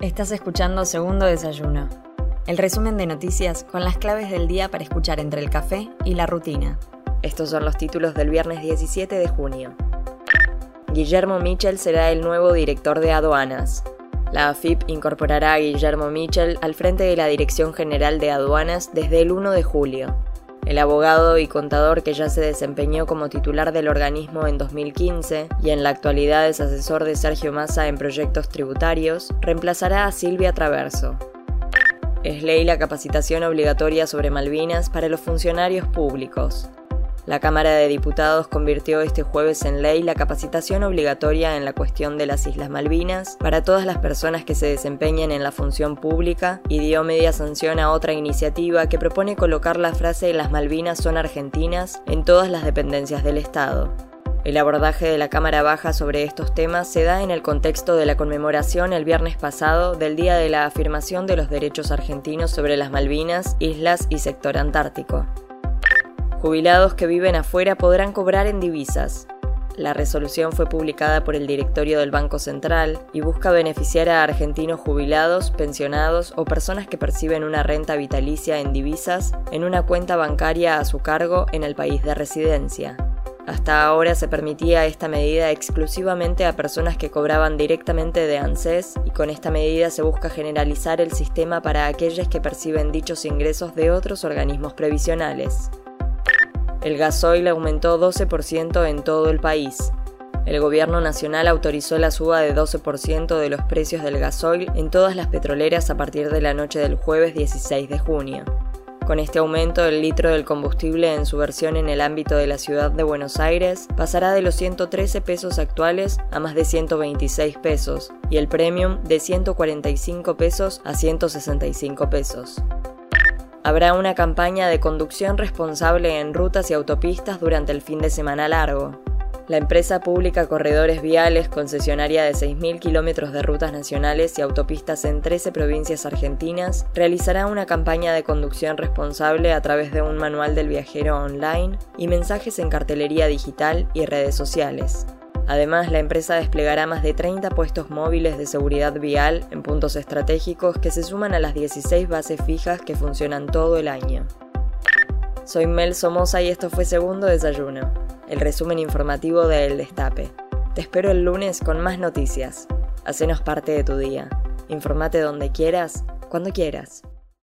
Estás escuchando Segundo Desayuno, el resumen de noticias con las claves del día para escuchar entre el café y la rutina. Estos son los títulos del viernes 17 de junio. Guillermo Mitchell será el nuevo director de aduanas. La AFIP incorporará a Guillermo Mitchell al frente de la Dirección General de Aduanas desde el 1 de julio. El abogado y contador que ya se desempeñó como titular del organismo en 2015 y en la actualidad es asesor de Sergio Massa en proyectos tributarios, reemplazará a Silvia Traverso. Es ley la capacitación obligatoria sobre Malvinas para los funcionarios públicos. La Cámara de Diputados convirtió este jueves en ley la capacitación obligatoria en la cuestión de las Islas Malvinas para todas las personas que se desempeñen en la función pública y dio media sanción a otra iniciativa que propone colocar la frase las Malvinas son argentinas en todas las dependencias del Estado. El abordaje de la Cámara Baja sobre estos temas se da en el contexto de la conmemoración el viernes pasado del Día de la Afirmación de los Derechos Argentinos sobre las Malvinas, Islas y Sector Antártico. Jubilados que viven afuera podrán cobrar en divisas. La resolución fue publicada por el directorio del Banco Central y busca beneficiar a argentinos jubilados, pensionados o personas que perciben una renta vitalicia en divisas en una cuenta bancaria a su cargo en el país de residencia. Hasta ahora se permitía esta medida exclusivamente a personas que cobraban directamente de ANSES y con esta medida se busca generalizar el sistema para aquellos que perciben dichos ingresos de otros organismos previsionales. El gasoil aumentó 12% en todo el país. El gobierno nacional autorizó la suba de 12% de los precios del gasoil en todas las petroleras a partir de la noche del jueves 16 de junio. Con este aumento, el litro del combustible en su versión en el ámbito de la ciudad de Buenos Aires pasará de los 113 pesos actuales a más de 126 pesos y el premium de 145 pesos a 165 pesos. Habrá una campaña de conducción responsable en rutas y autopistas durante el fin de semana largo. La empresa pública Corredores Viales, concesionaria de 6.000 kilómetros de rutas nacionales y autopistas en 13 provincias argentinas, realizará una campaña de conducción responsable a través de un manual del viajero online y mensajes en cartelería digital y redes sociales. Además, la empresa desplegará más de 30 puestos móviles de seguridad vial en puntos estratégicos que se suman a las 16 bases fijas que funcionan todo el año. Soy Mel Somoza y esto fue Segundo Desayuno, el resumen informativo de El Destape. Te espero el lunes con más noticias. Hacenos parte de tu día. Informate donde quieras, cuando quieras.